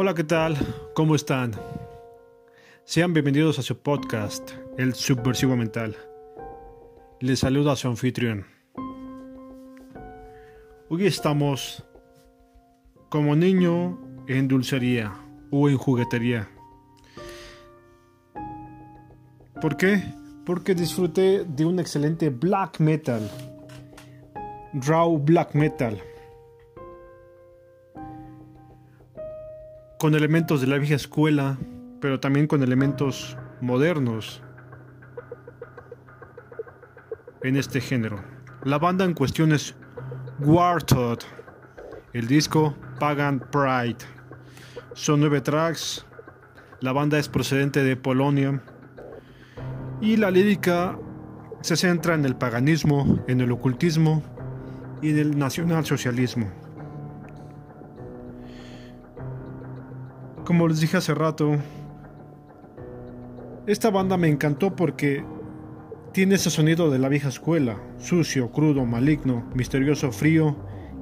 Hola, ¿qué tal? ¿Cómo están? Sean bienvenidos a su podcast, El Subversivo Mental. Les saluda su anfitrión. Hoy estamos como niño en dulcería o en juguetería. ¿Por qué? Porque disfruté de un excelente black metal. Raw black metal. Con elementos de la vieja escuela, pero también con elementos modernos en este género. La banda en cuestión es Warthog. El disco Pagan Pride. Son nueve tracks. La banda es procedente de Polonia. Y la lírica se centra en el paganismo, en el ocultismo y en el nacionalsocialismo. Como les dije hace rato, esta banda me encantó porque tiene ese sonido de la vieja escuela, sucio, crudo, maligno, misterioso, frío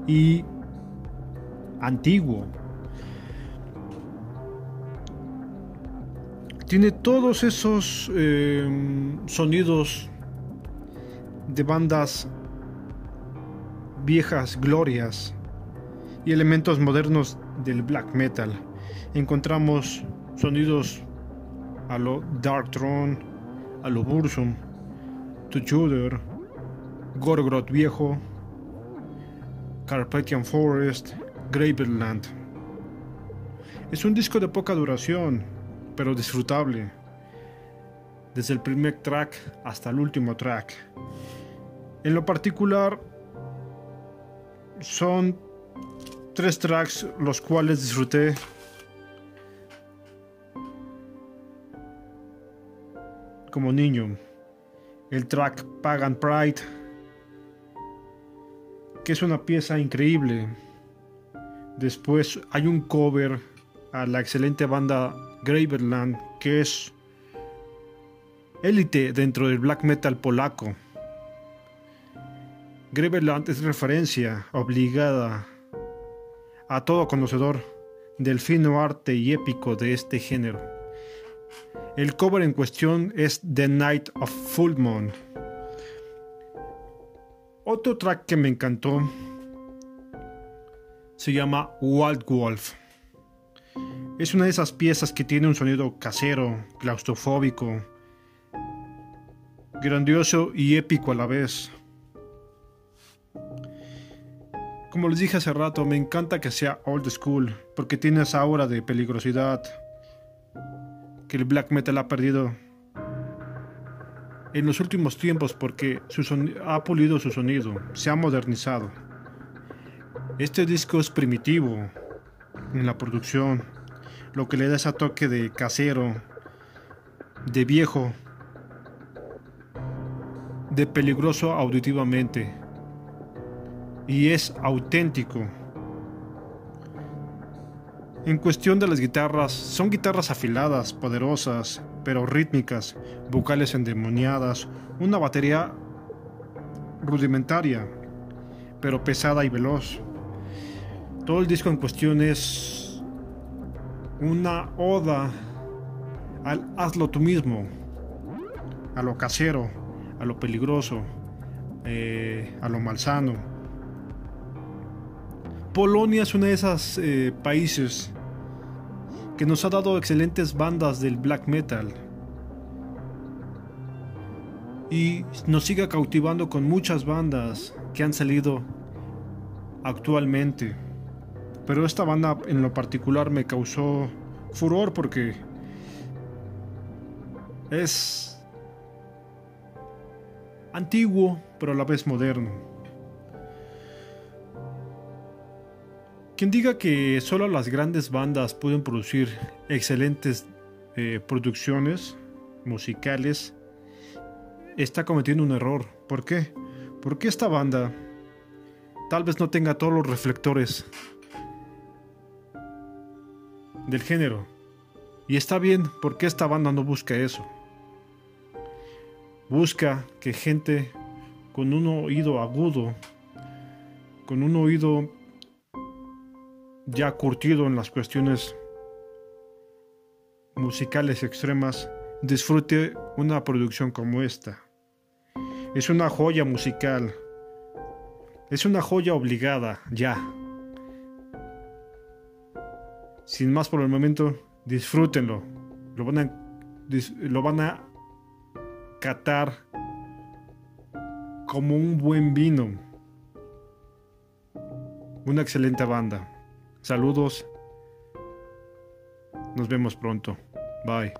y antiguo. Tiene todos esos eh, sonidos de bandas viejas glorias y elementos modernos del black metal. Encontramos sonidos a lo Dark Throne, a lo Bursum, To Juder, Gorgroth Viejo, Carpathian Forest, Graveland. Es un disco de poca duración, pero disfrutable, desde el primer track hasta el último track. En lo particular, son tres tracks los cuales disfruté como niño. El track Pagan Pride, que es una pieza increíble. Después hay un cover a la excelente banda Graverland, que es élite dentro del black metal polaco. Graverland es referencia obligada a todo conocedor del fino arte y épico de este género. El cover en cuestión es The Night of Full Moon. Otro track que me encantó se llama Wild Wolf. Es una de esas piezas que tiene un sonido casero, claustrofóbico, grandioso y épico a la vez. Como les dije hace rato, me encanta que sea old school, porque tiene esa aura de peligrosidad que el black metal ha perdido en los últimos tiempos porque ha pulido su sonido, se ha modernizado. Este disco es primitivo en la producción, lo que le da ese toque de casero, de viejo, de peligroso auditivamente y es auténtico. En cuestión de las guitarras, son guitarras afiladas, poderosas, pero rítmicas, vocales endemoniadas, una batería rudimentaria, pero pesada y veloz. Todo el disco en cuestión es una oda al hazlo tú mismo, a lo casero, a lo peligroso, eh, a lo malsano. Polonia es uno de esos eh, países que nos ha dado excelentes bandas del black metal y nos sigue cautivando con muchas bandas que han salido actualmente. Pero esta banda en lo particular me causó furor porque es antiguo pero a la vez moderno. Quien diga que solo las grandes bandas pueden producir excelentes eh, producciones musicales está cometiendo un error. ¿Por qué? Porque esta banda tal vez no tenga todos los reflectores del género. Y está bien porque esta banda no busca eso. Busca que gente con un oído agudo, con un oído ya curtido en las cuestiones musicales extremas, disfrute una producción como esta. Es una joya musical. Es una joya obligada, ya. Sin más por el momento, disfrútenlo. Lo van a, lo van a catar como un buen vino. Una excelente banda. Saludos. Nos vemos pronto. Bye.